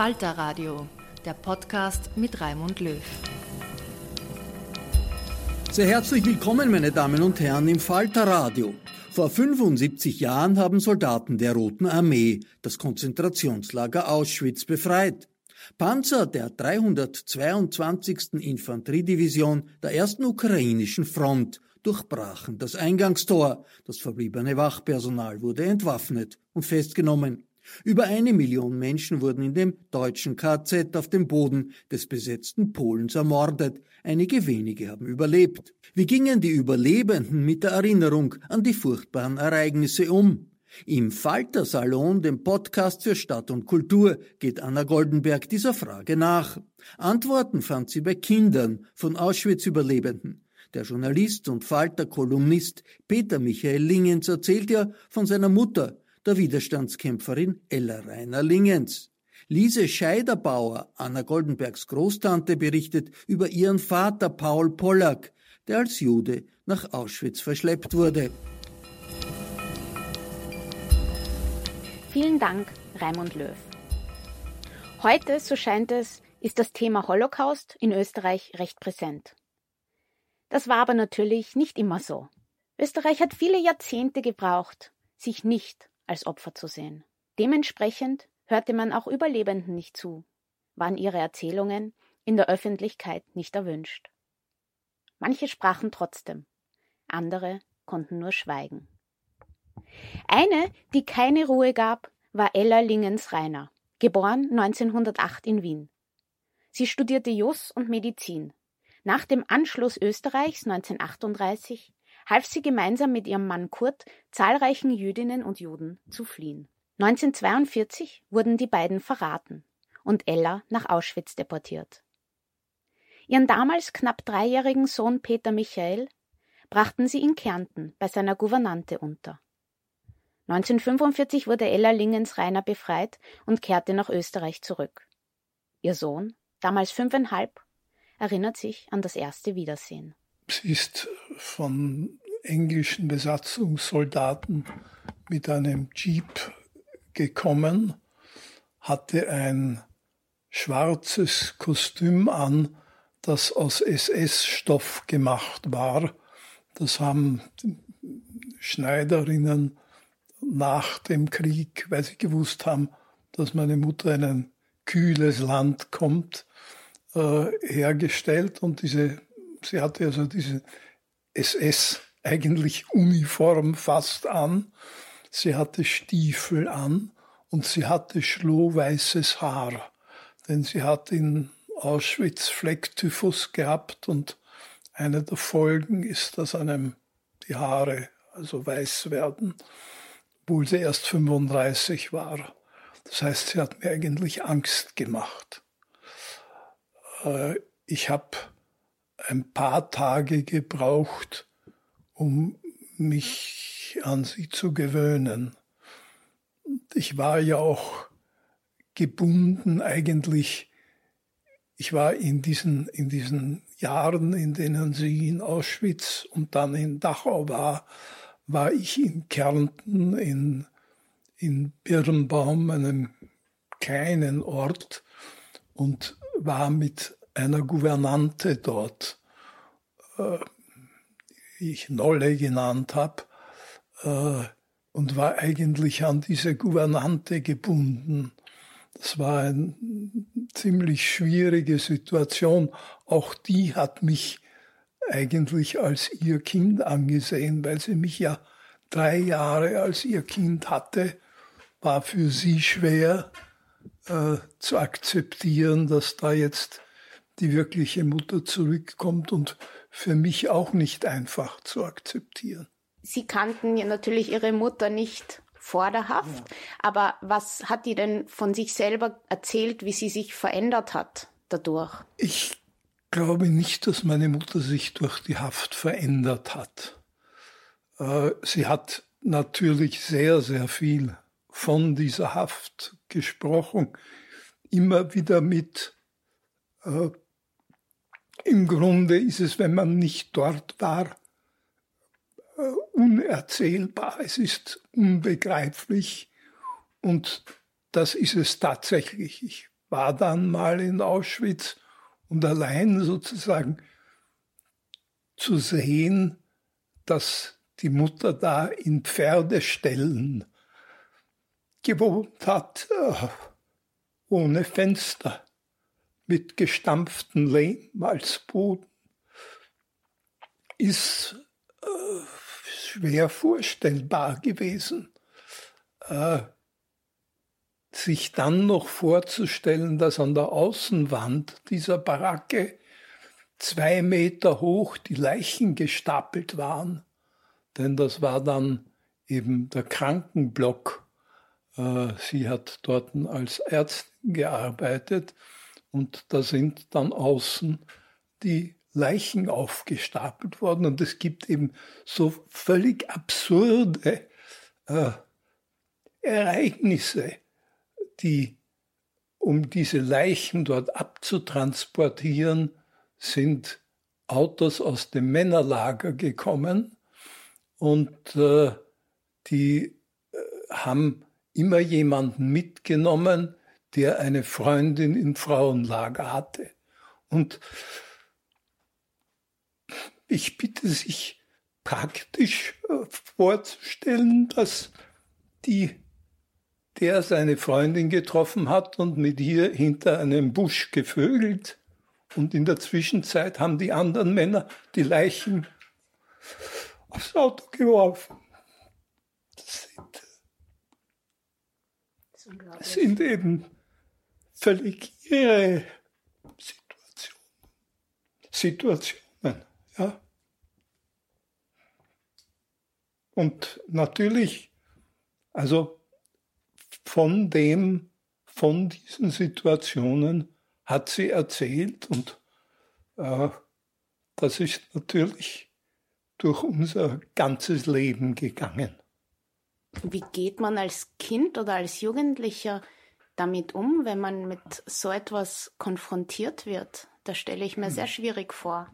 Falter Radio, der Podcast mit Raimund Löw. Sehr herzlich willkommen, meine Damen und Herren, im Falter Radio. Vor 75 Jahren haben Soldaten der Roten Armee das Konzentrationslager Auschwitz befreit. Panzer der 322. Infanteriedivision der ersten ukrainischen Front durchbrachen das Eingangstor. Das verbliebene Wachpersonal wurde entwaffnet und festgenommen. Über eine Million Menschen wurden in dem deutschen KZ auf dem Boden des besetzten Polens ermordet. Einige wenige haben überlebt. Wie gingen die Überlebenden mit der Erinnerung an die furchtbaren Ereignisse um? Im Falter-Salon, dem Podcast für Stadt und Kultur, geht Anna Goldenberg dieser Frage nach. Antworten fand sie bei Kindern von Auschwitz-Überlebenden. Der Journalist und Falter-Kolumnist Peter Michael Lingens erzählt ja von seiner Mutter, der Widerstandskämpferin Ella Rainer Lingens. Lise Scheiderbauer, Anna Goldenbergs Großtante, berichtet über ihren Vater Paul Pollack, der als Jude nach Auschwitz verschleppt wurde. Vielen Dank, Raimund Löw. Heute, so scheint es, ist das Thema Holocaust in Österreich recht präsent. Das war aber natürlich nicht immer so. Österreich hat viele Jahrzehnte gebraucht, sich nicht als Opfer zu sehen. Dementsprechend hörte man auch Überlebenden nicht zu, waren ihre Erzählungen in der Öffentlichkeit nicht erwünscht. Manche sprachen trotzdem, andere konnten nur schweigen. Eine, die keine Ruhe gab, war Ella Lingens-Reiner, geboren 1908 in Wien. Sie studierte Jus und Medizin. Nach dem Anschluss Österreichs 1938 half sie gemeinsam mit ihrem Mann Kurt zahlreichen Jüdinnen und Juden zu fliehen. 1942 wurden die beiden verraten und Ella nach Auschwitz deportiert. Ihren damals knapp dreijährigen Sohn Peter Michael brachten sie in Kärnten bei seiner Gouvernante unter. 1945 wurde Ella Lingens-Reiner befreit und kehrte nach Österreich zurück. Ihr Sohn, damals fünfeinhalb, erinnert sich an das erste Wiedersehen. Ist von englischen Besatzungssoldaten mit einem Jeep gekommen, hatte ein schwarzes Kostüm an, das aus SS-Stoff gemacht war. Das haben Schneiderinnen nach dem Krieg, weil sie gewusst haben, dass meine Mutter in ein kühles Land kommt, äh, hergestellt. Und diese sie hatte also diese SS eigentlich Uniform fast an. Sie hatte Stiefel an und sie hatte schlohweißes Haar, denn sie hat in Auschwitz Flecktyphus gehabt und eine der Folgen ist, dass einem die Haare also weiß werden, obwohl sie erst 35 war. Das heißt, sie hat mir eigentlich Angst gemacht. Äh, ich habe ein paar Tage gebraucht, um mich an sie zu gewöhnen. Ich war ja auch gebunden eigentlich. Ich war in diesen, in diesen Jahren, in denen sie in Auschwitz und dann in Dachau war, war ich in Kärnten, in, in Birnbaum, einem kleinen Ort, und war mit einer Gouvernante dort, äh, die ich Nolle genannt habe, äh, und war eigentlich an diese Gouvernante gebunden. Das war eine ziemlich schwierige Situation. Auch die hat mich eigentlich als ihr Kind angesehen, weil sie mich ja drei Jahre als ihr Kind hatte, war für sie schwer äh, zu akzeptieren, dass da jetzt die wirkliche Mutter zurückkommt und für mich auch nicht einfach zu akzeptieren. Sie kannten ja natürlich Ihre Mutter nicht vor der Haft, ja. aber was hat die denn von sich selber erzählt, wie sie sich verändert hat dadurch? Ich glaube nicht, dass meine Mutter sich durch die Haft verändert hat. Äh, sie hat natürlich sehr, sehr viel von dieser Haft gesprochen, immer wieder mit äh, im Grunde ist es, wenn man nicht dort war, äh, unerzählbar. Es ist unbegreiflich und das ist es tatsächlich. Ich war dann mal in Auschwitz und allein sozusagen zu sehen, dass die Mutter da in Pferdeställen gewohnt hat, äh, ohne Fenster mit gestampften Lehm als Boden, ist äh, schwer vorstellbar gewesen. Äh, sich dann noch vorzustellen, dass an der Außenwand dieser Baracke zwei Meter hoch die Leichen gestapelt waren, denn das war dann eben der Krankenblock. Äh, sie hat dort als Ärztin gearbeitet und da sind dann außen die Leichen aufgestapelt worden. Und es gibt eben so völlig absurde äh, Ereignisse, die, um diese Leichen dort abzutransportieren, sind Autos aus dem Männerlager gekommen. Und äh, die äh, haben immer jemanden mitgenommen, der eine Freundin im Frauenlager hatte. Und ich bitte sich praktisch äh, vorzustellen, dass die, der seine Freundin getroffen hat und mit ihr hinter einem Busch gevögelt und in der Zwischenzeit haben die anderen Männer die Leichen aufs Auto geworfen. Das sind, das sind eben völlig irre Situationen. Situationen, ja. Und natürlich, also von dem, von diesen Situationen hat sie erzählt und äh, das ist natürlich durch unser ganzes Leben gegangen. Wie geht man als Kind oder als Jugendlicher damit um, wenn man mit so etwas konfrontiert wird? Das stelle ich mir hm. sehr schwierig vor.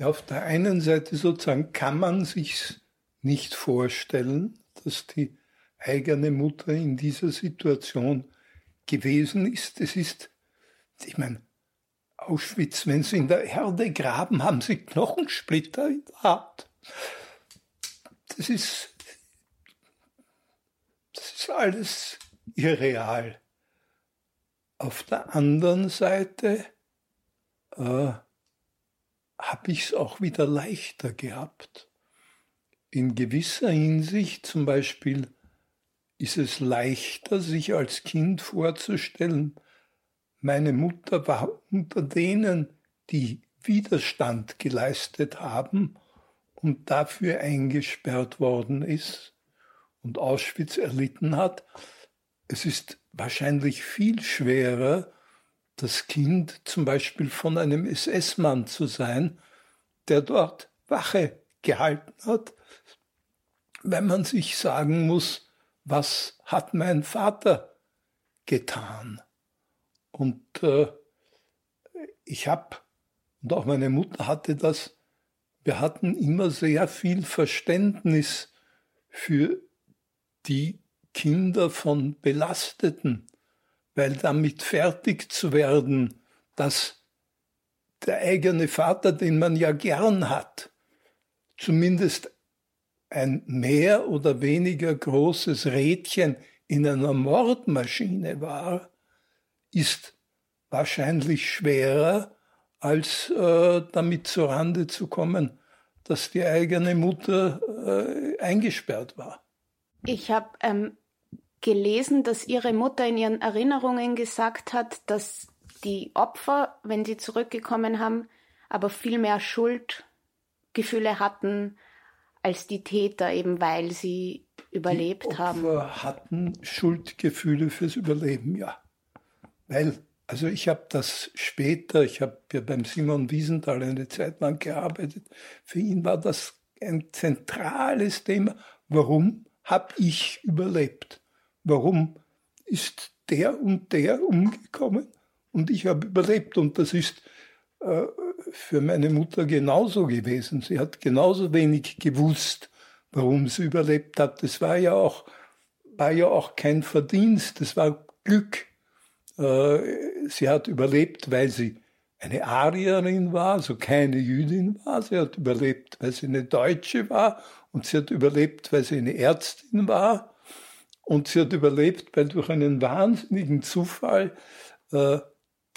Auf der einen Seite sozusagen kann man sich nicht vorstellen, dass die eigene Mutter in dieser Situation gewesen ist. Es ist, ich meine, Auschwitz, wenn sie in der Erde graben, haben sie Knochensplitter in der Hand. Das ist, das ist alles irreal. Auf der anderen Seite äh, habe ich es auch wieder leichter gehabt. In gewisser Hinsicht zum Beispiel ist es leichter, sich als Kind vorzustellen, meine Mutter war unter denen, die Widerstand geleistet haben und dafür eingesperrt worden ist und Auschwitz erlitten hat, es ist wahrscheinlich viel schwerer, das Kind zum Beispiel von einem SS-Mann zu sein, der dort Wache gehalten hat, wenn man sich sagen muss, was hat mein Vater getan? Und äh, ich habe, und auch meine Mutter hatte das, wir hatten immer sehr viel Verständnis für die Kinder von Belasteten, weil damit fertig zu werden, dass der eigene Vater, den man ja gern hat, zumindest ein mehr oder weniger großes Rädchen in einer Mordmaschine war, ist wahrscheinlich schwerer, als äh, damit zurande zu kommen, dass die eigene Mutter äh, eingesperrt war. Ich habe ähm, gelesen, dass Ihre Mutter in ihren Erinnerungen gesagt hat, dass die Opfer, wenn sie zurückgekommen haben, aber viel mehr Schuldgefühle hatten als die Täter, eben weil sie überlebt die Opfer haben. Opfer hatten Schuldgefühle fürs Überleben, ja. Weil, also ich habe das später, ich habe ja beim Simon Wiesenthal eine Zeit lang gearbeitet, für ihn war das ein zentrales Thema. Warum habe ich überlebt? Warum ist der und der umgekommen und ich habe überlebt? Und das ist äh, für meine Mutter genauso gewesen. Sie hat genauso wenig gewusst, warum sie überlebt hat. Das war ja auch, war ja auch kein Verdienst, das war Glück. Äh, sie hat überlebt, weil sie eine Arierin war, also keine Jüdin war. Sie hat überlebt, weil sie eine Deutsche war. Und sie hat überlebt, weil sie eine Ärztin war. Und sie hat überlebt, weil durch einen wahnsinnigen Zufall äh,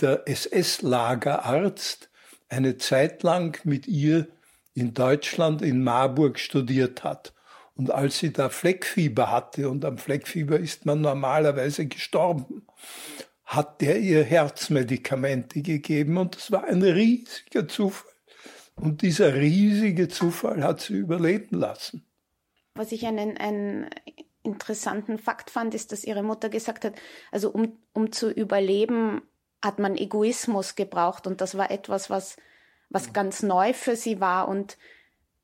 der SS-Lagerarzt eine Zeit lang mit ihr in Deutschland in Marburg studiert hat. Und als sie da Fleckfieber hatte, und am Fleckfieber ist man normalerweise gestorben, hat der ihr Herzmedikamente gegeben und das war ein riesiger Zufall. Und dieser riesige Zufall hat sie überleben lassen. Was ich einen, einen interessanten Fakt fand, ist, dass ihre Mutter gesagt hat, also um, um zu überleben, hat man Egoismus gebraucht und das war etwas, was, was ganz neu für sie war und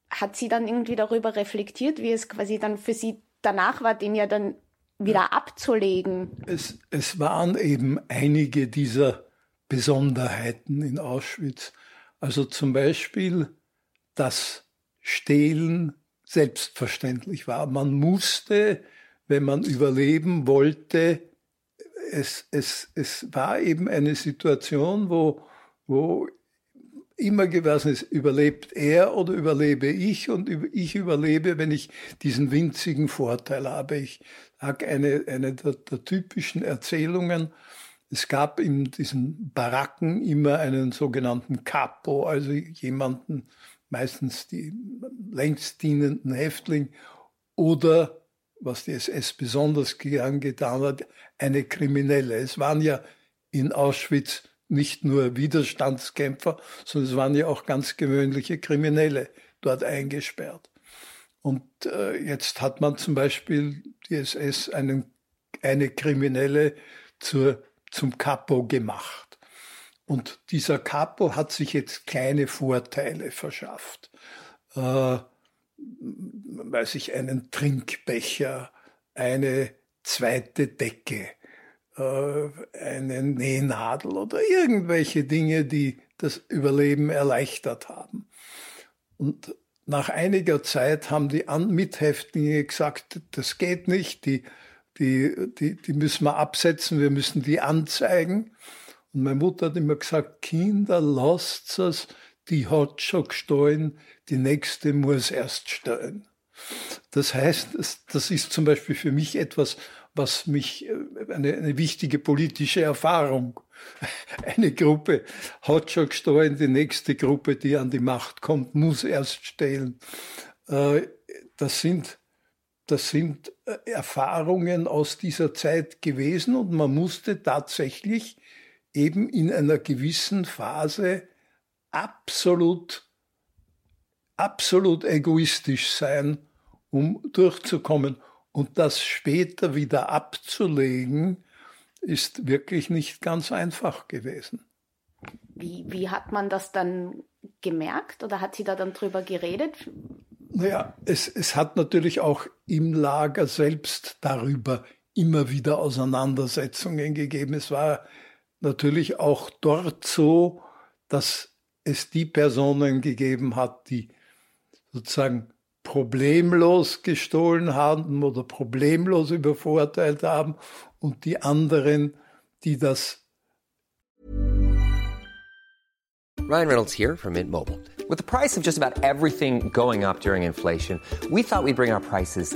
hat sie dann irgendwie darüber reflektiert, wie es quasi dann für sie danach war, den ja dann wieder abzulegen. Es, es waren eben einige dieser Besonderheiten in Auschwitz. Also zum Beispiel, dass Stehlen selbstverständlich war. Man musste, wenn man überleben wollte, es, es, es war eben eine Situation, wo, wo immer gewesen ist, überlebt er oder überlebe ich und ich überlebe, wenn ich diesen winzigen Vorteil habe. Ich sage eine, eine der, der typischen Erzählungen, es gab in diesen Baracken immer einen sogenannten Capo, also jemanden, meistens die längst dienenden Häftling oder, was die SS besonders gern getan hat, eine Kriminelle. Es waren ja in Auschwitz nicht nur Widerstandskämpfer, sondern es waren ja auch ganz gewöhnliche Kriminelle dort eingesperrt. Und äh, jetzt hat man zum Beispiel die SS einen, eine Kriminelle zur, zum Capo gemacht. Und dieser Capo hat sich jetzt kleine Vorteile verschafft. Äh, weiß ich, einen Trinkbecher, eine zweite Decke, äh, eine Nähnadel oder irgendwelche Dinge, die das Überleben erleichtert haben. Und nach einiger Zeit haben die Mithäftlinge gesagt, das geht nicht, die, die, die, die müssen wir absetzen, wir müssen die anzeigen. Und meine Mutter hat immer gesagt, Kinder, lasst es, die hat schon gestohlen, die nächste muss erst stellen. Das heißt, das ist zum Beispiel für mich etwas, was mich, äh, eine, eine wichtige politische Erfahrung. Eine Gruppe hat schon gestohlen, die nächste Gruppe, die an die Macht kommt, muss erst stehlen. Äh, das sind, das sind äh, Erfahrungen aus dieser Zeit gewesen und man musste tatsächlich eben in einer gewissen Phase absolut, absolut egoistisch sein, um durchzukommen und das später wieder abzulegen, ist wirklich nicht ganz einfach gewesen. Wie, wie hat man das dann gemerkt oder hat sie da dann drüber geredet? Naja, es, es hat natürlich auch im Lager selbst darüber immer wieder Auseinandersetzungen gegeben. Es war natürlich auch dort so, dass es die Personen gegeben hat, die sozusagen problemlos gestohlen haben oder problemlos übervorteilt haben und die anderen, die das Ryan Reynolds here from Mint Mobile. With the price of just about everything going up during inflation, we thought we'd bring our prices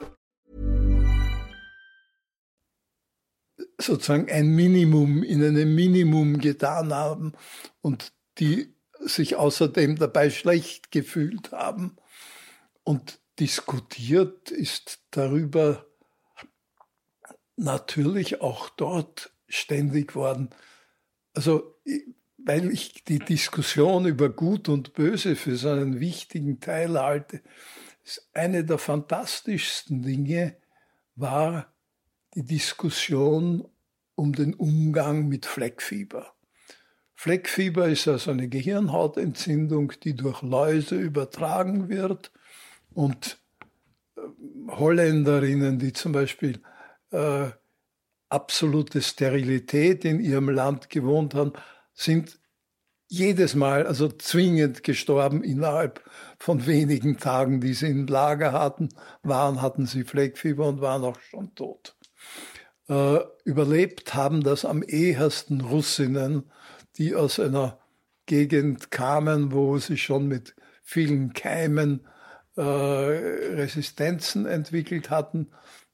sozusagen ein Minimum in einem Minimum getan haben und die sich außerdem dabei schlecht gefühlt haben. Und diskutiert ist darüber natürlich auch dort ständig worden. Also, weil ich die Diskussion über Gut und Böse für so einen wichtigen Teil halte, ist eine der fantastischsten Dinge war die Diskussion um den Umgang mit Fleckfieber. Fleckfieber ist also eine Gehirnhautentzündung, die durch Läuse übertragen wird und äh, Holländerinnen, die zum Beispiel äh, absolute Sterilität in ihrem Land gewohnt haben, sind jedes Mal, also zwingend gestorben innerhalb von wenigen Tagen, die sie im Lager hatten, waren, hatten sie Fleckfieber und waren auch schon tot. Äh, überlebt haben das am ehesten Russinnen, die aus einer Gegend kamen, wo sie schon mit vielen Keimen äh, Resistenzen entwickelt hatten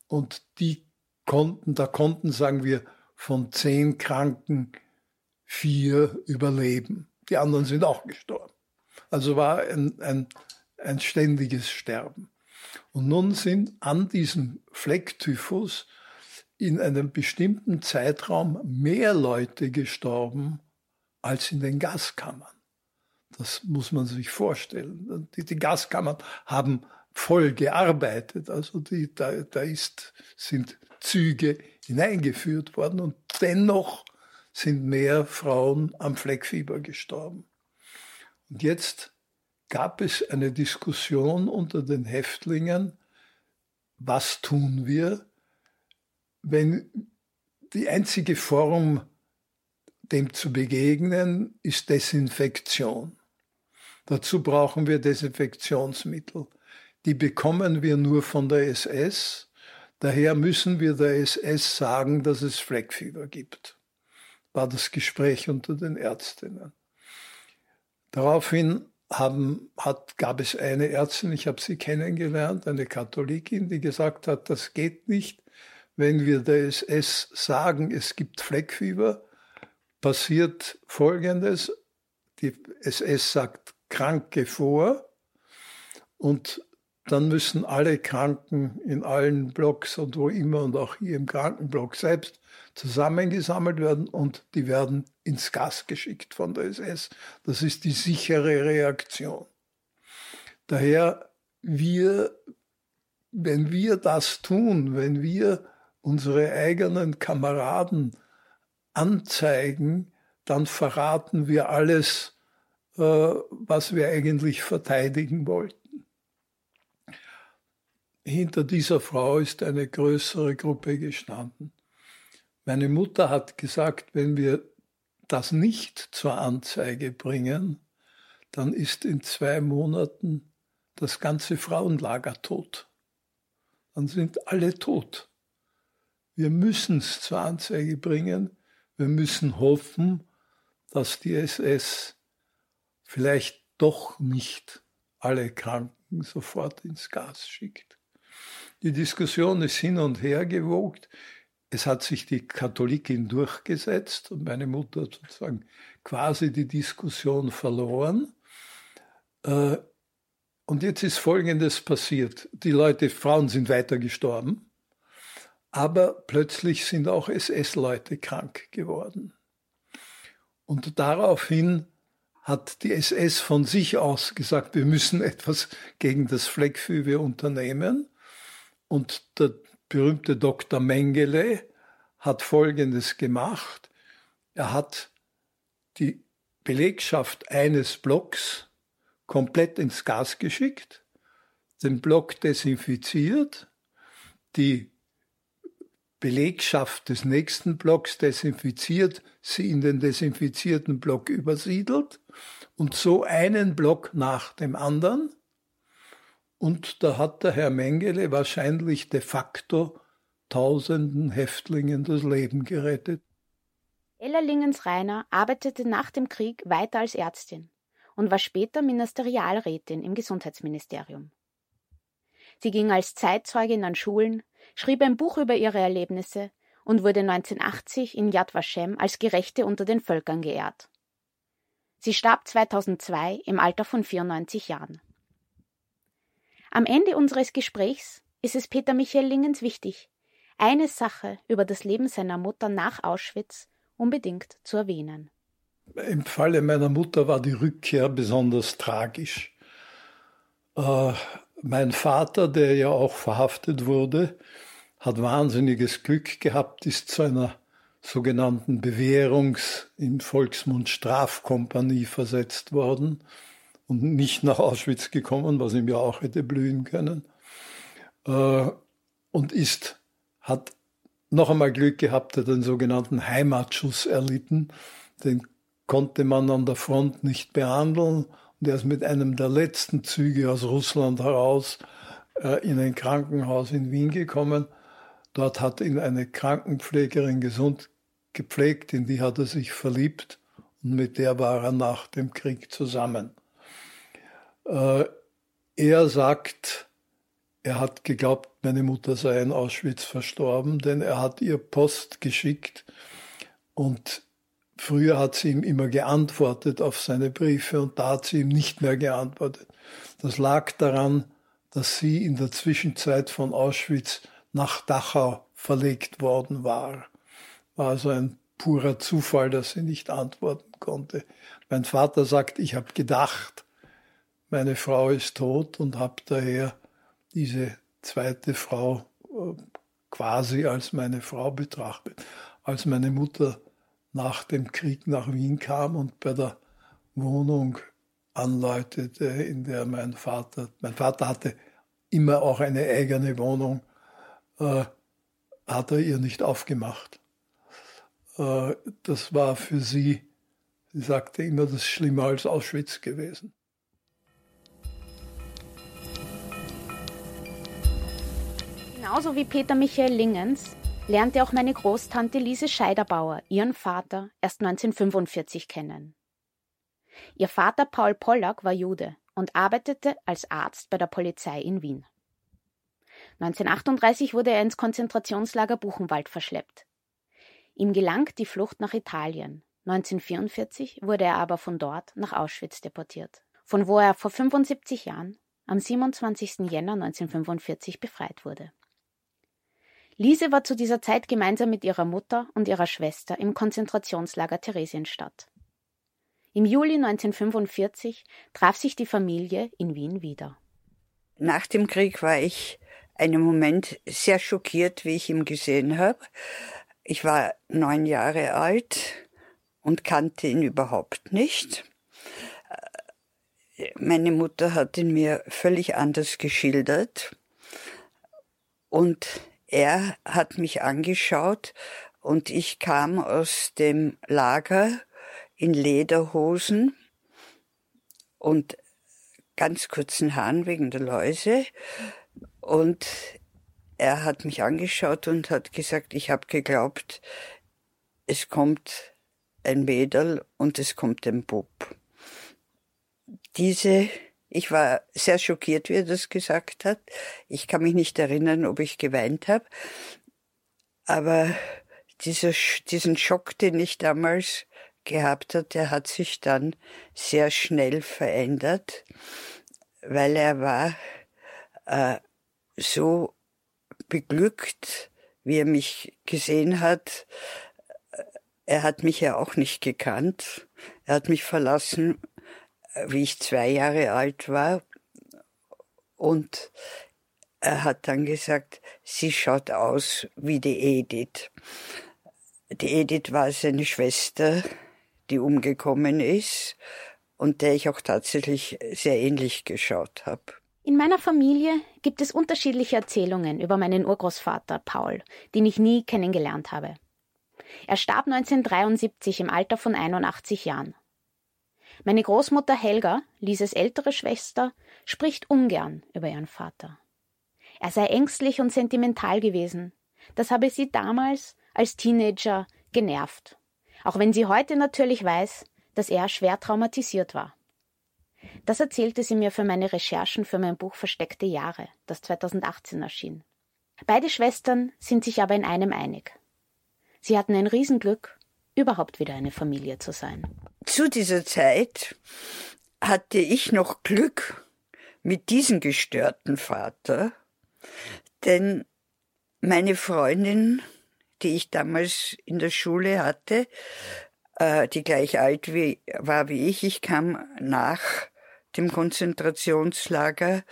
und die konnten, da konnten, sagen wir, von zehn Kranken vier überleben. Die anderen sind auch gestorben. Also war ein, ein, ein ständiges Sterben. Und nun sind an diesem Flecktyphus in einem bestimmten Zeitraum mehr Leute gestorben als in den Gaskammern. Das muss man sich vorstellen. Die, die Gaskammern haben voll gearbeitet. Also die, da, da ist, sind Züge hineingeführt worden und dennoch sind mehr Frauen am Fleckfieber gestorben. Und jetzt gab es eine Diskussion unter den Häftlingen, was tun wir, wenn die einzige Form, dem zu begegnen, ist Desinfektion. Dazu brauchen wir Desinfektionsmittel. Die bekommen wir nur von der SS. Daher müssen wir der SS sagen, dass es Fleckfieber gibt. War das Gespräch unter den Ärztinnen. Daraufhin haben, hat, gab es eine Ärztin, ich habe sie kennengelernt, eine Katholikin, die gesagt hat, das geht nicht. Wenn wir der SS sagen, es gibt Fleckfieber, passiert Folgendes. Die SS sagt Kranke vor und dann müssen alle Kranken in allen Blocks und wo immer und auch hier im Krankenblock selbst zusammengesammelt werden und die werden ins Gas geschickt von der SS. Das ist die sichere Reaktion. Daher, wir, wenn wir das tun, wenn wir unsere eigenen Kameraden anzeigen, dann verraten wir alles, äh, was wir eigentlich verteidigen wollten. Hinter dieser Frau ist eine größere Gruppe gestanden. Meine Mutter hat gesagt, wenn wir das nicht zur Anzeige bringen, dann ist in zwei Monaten das ganze Frauenlager tot. Dann sind alle tot. Wir müssen es zur Anzeige bringen. Wir müssen hoffen, dass die SS vielleicht doch nicht alle Kranken sofort ins Gas schickt. Die Diskussion ist hin und her gewogt. Es hat sich die Katholikin durchgesetzt und meine Mutter hat sozusagen quasi die Diskussion verloren. Äh, und jetzt ist Folgendes passiert. Die Leute, Frauen sind weiter gestorben, aber plötzlich sind auch SS-Leute krank geworden. Und daraufhin hat die SS von sich aus gesagt, wir müssen etwas gegen das Fleckfieber unternehmen. Und der berühmte Dr. Mengele hat Folgendes gemacht. Er hat die Belegschaft eines Blocks komplett ins Gas geschickt, den Block desinfiziert, die Belegschaft des nächsten Blocks desinfiziert, sie in den desinfizierten Block übersiedelt und so einen Block nach dem anderen. Und da hat der Herr Mengele wahrscheinlich de facto tausenden Häftlingen das Leben gerettet. Ella Lingens-Reiner arbeitete nach dem Krieg weiter als Ärztin und war später Ministerialrätin im Gesundheitsministerium. Sie ging als Zeitzeugin an Schulen, schrieb ein Buch über ihre Erlebnisse und wurde 1980 in Yad Vashem als Gerechte unter den Völkern geehrt. Sie starb 2002 im Alter von 94 Jahren. Am Ende unseres Gesprächs ist es Peter Michael Lingens wichtig, eine Sache über das Leben seiner Mutter nach Auschwitz unbedingt zu erwähnen. Im Falle meiner Mutter war die Rückkehr besonders tragisch. Äh, mein Vater, der ja auch verhaftet wurde, hat wahnsinniges Glück gehabt, ist zu einer sogenannten Bewährungs-, im Volksmund Strafkompanie versetzt worden und nicht nach Auschwitz gekommen, was ihm ja auch hätte blühen können. Äh, und ist, hat noch einmal Glück gehabt, hat den sogenannten Heimatschuss erlitten. Den konnte man an der Front nicht behandeln. Und er ist mit einem der letzten Züge aus Russland heraus äh, in ein Krankenhaus in Wien gekommen. Dort hat ihn eine Krankenpflegerin gesund gepflegt, in die hat er sich verliebt und mit der war er nach dem Krieg zusammen. Äh, er sagt, er hat geglaubt, meine Mutter sei in Auschwitz verstorben, denn er hat ihr Post geschickt und früher hat sie ihm immer geantwortet auf seine Briefe und da hat sie ihm nicht mehr geantwortet. Das lag daran, dass sie in der Zwischenzeit von Auschwitz nach Dachau verlegt worden war. War also ein purer Zufall, dass sie nicht antworten konnte. Mein Vater sagt, ich habe gedacht, meine Frau ist tot und habe daher diese zweite Frau äh, quasi als meine Frau betrachtet. Als meine Mutter nach dem Krieg nach Wien kam und bei der Wohnung anläutete, in der mein Vater, mein Vater hatte immer auch eine eigene Wohnung, äh, hat er ihr nicht aufgemacht. Äh, das war für sie, sie sagte immer, das schlimmer als Auschwitz gewesen. Genauso wie Peter Michael Lingens lernte auch meine Großtante Lise Scheiderbauer ihren Vater erst 1945 kennen. Ihr Vater Paul Pollack war Jude und arbeitete als Arzt bei der Polizei in Wien. 1938 wurde er ins Konzentrationslager Buchenwald verschleppt. Ihm gelang die Flucht nach Italien. 1944 wurde er aber von dort nach Auschwitz deportiert, von wo er vor 75 Jahren am 27. Jänner 1945 befreit wurde. Lise war zu dieser Zeit gemeinsam mit ihrer Mutter und ihrer Schwester im Konzentrationslager Theresienstadt. Im Juli 1945 traf sich die Familie in Wien wieder. Nach dem Krieg war ich einen Moment sehr schockiert, wie ich ihn gesehen habe. Ich war neun Jahre alt und kannte ihn überhaupt nicht. Meine Mutter hat ihn mir völlig anders geschildert und er hat mich angeschaut und ich kam aus dem Lager in Lederhosen und ganz kurzen Haaren wegen der Läuse und er hat mich angeschaut und hat gesagt, ich habe geglaubt, es kommt ein Mädel und es kommt ein Bub. Diese, ich war sehr schockiert, wie er das gesagt hat. Ich kann mich nicht erinnern, ob ich geweint habe. Aber dieser, diesen Schock, den ich damals gehabt hat, der hat sich dann sehr schnell verändert, weil er war äh, so beglückt, wie er mich gesehen hat. Er hat mich ja auch nicht gekannt. Er hat mich verlassen, wie ich zwei Jahre alt war. Und er hat dann gesagt, sie schaut aus wie die Edith. Die Edith war seine Schwester, die umgekommen ist und der ich auch tatsächlich sehr ähnlich geschaut habe. In meiner Familie gibt es unterschiedliche Erzählungen über meinen Urgroßvater Paul, den ich nie kennengelernt habe. Er starb 1973 im Alter von 81 Jahren. Meine Großmutter Helga, Lises ältere Schwester, spricht ungern über ihren Vater. Er sei ängstlich und sentimental gewesen. Das habe sie damals als Teenager genervt. Auch wenn sie heute natürlich weiß, dass er schwer traumatisiert war. Das erzählte sie mir für meine Recherchen für mein Buch Versteckte Jahre, das 2018 erschien. Beide Schwestern sind sich aber in einem einig. Sie hatten ein Riesenglück, überhaupt wieder eine Familie zu sein. Zu dieser Zeit hatte ich noch Glück mit diesem gestörten Vater, denn meine Freundin, die ich damals in der Schule hatte, äh, die gleich alt wie, war wie ich. Ich kam nach dem Konzentrationslager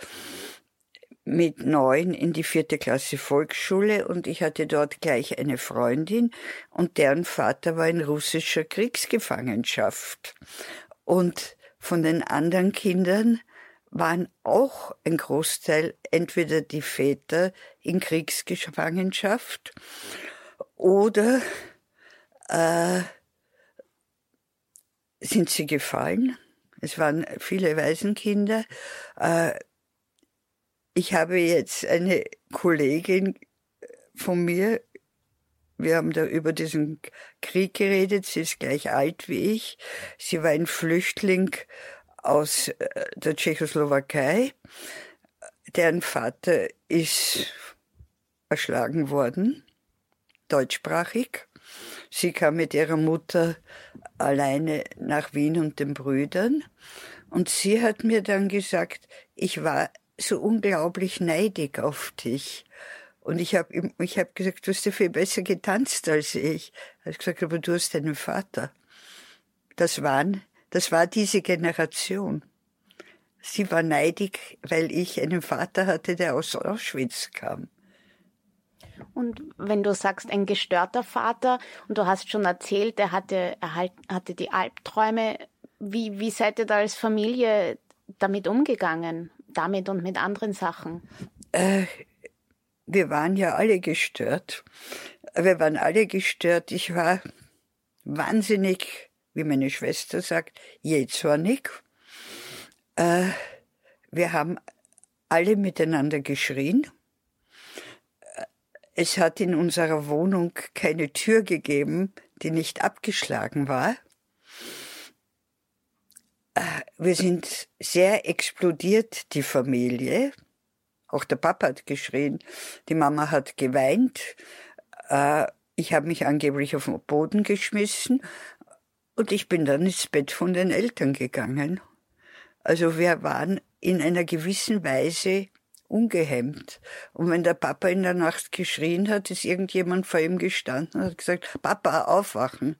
mit neun in die vierte Klasse Volksschule und ich hatte dort gleich eine Freundin und deren Vater war in russischer Kriegsgefangenschaft. Und von den anderen Kindern waren auch ein Großteil entweder die Väter in Kriegsgefangenschaft oder äh, sind sie gefallen. Es waren viele Waisenkinder. Äh, ich habe jetzt eine Kollegin von mir, wir haben da über diesen Krieg geredet, sie ist gleich alt wie ich. Sie war ein Flüchtling aus äh, der Tschechoslowakei. Deren Vater ist erschlagen worden, deutschsprachig. Sie kam mit ihrer Mutter alleine nach Wien und den Brüdern. Und sie hat mir dann gesagt, ich war so unglaublich neidig auf dich. Und ich habe ich hab gesagt, du hast ja viel besser getanzt als ich. Er hat gesagt, aber du hast einen Vater. Das waren, das war diese Generation. Sie war neidig, weil ich einen Vater hatte, der aus Auschwitz kam. Und wenn du sagst, ein gestörter Vater, und du hast schon erzählt, er hatte, er hatte die Albträume, wie, wie seid ihr da als Familie damit umgegangen? Damit und mit anderen Sachen? Äh, wir waren ja alle gestört. Wir waren alle gestört. Ich war wahnsinnig, wie meine Schwester sagt, jähzornig. Äh, wir haben alle miteinander geschrien. Es hat in unserer Wohnung keine Tür gegeben, die nicht abgeschlagen war. Äh, wir sind sehr explodiert, die Familie. Auch der Papa hat geschrien, die Mama hat geweint. Äh, ich habe mich angeblich auf den Boden geschmissen und ich bin dann ins Bett von den Eltern gegangen. Also wir waren in einer gewissen Weise ungehemmt. Und wenn der Papa in der Nacht geschrien hat, ist irgendjemand vor ihm gestanden und hat gesagt, Papa, aufwachen.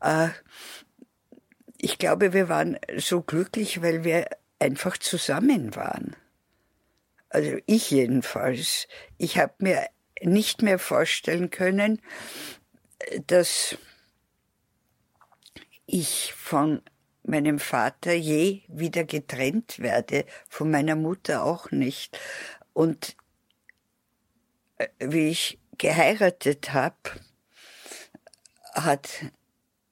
Äh, ich glaube, wir waren so glücklich, weil wir einfach zusammen waren. Also ich jedenfalls. Ich habe mir nicht mehr vorstellen können, dass ich von meinem Vater je wieder getrennt werde, von meiner Mutter auch nicht. Und äh, wie ich geheiratet habe, hat,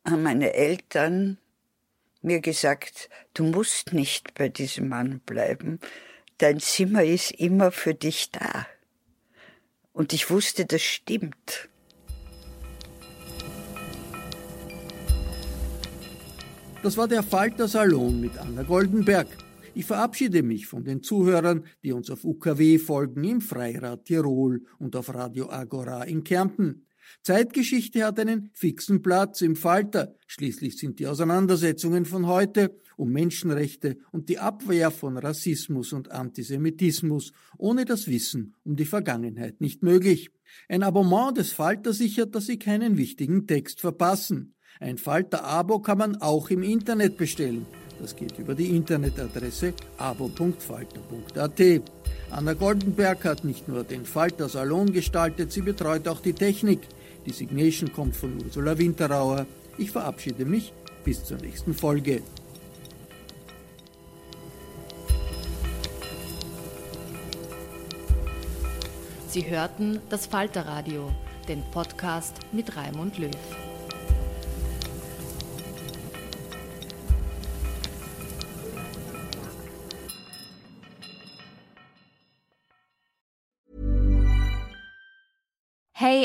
haben meine Eltern mir gesagt, du musst nicht bei diesem Mann bleiben, dein Zimmer ist immer für dich da. Und ich wusste, das stimmt. Das war der Falter Salon mit Anna Goldenberg. Ich verabschiede mich von den Zuhörern, die uns auf UKW folgen im Freirad Tirol und auf Radio Agora in Kärnten. Zeitgeschichte hat einen fixen Platz im Falter. Schließlich sind die Auseinandersetzungen von heute um Menschenrechte und die Abwehr von Rassismus und Antisemitismus ohne das Wissen um die Vergangenheit nicht möglich. Ein Abonnement des Falter sichert, dass Sie keinen wichtigen Text verpassen. Ein Falter-Abo kann man auch im Internet bestellen. Das geht über die Internetadresse abo.falter.at. Anna Goldenberg hat nicht nur den Falter Salon gestaltet, sie betreut auch die Technik. Die Signation kommt von Ursula Winterauer. Ich verabschiede mich bis zur nächsten Folge. Sie hörten das Falterradio, den Podcast mit Raimund Löw.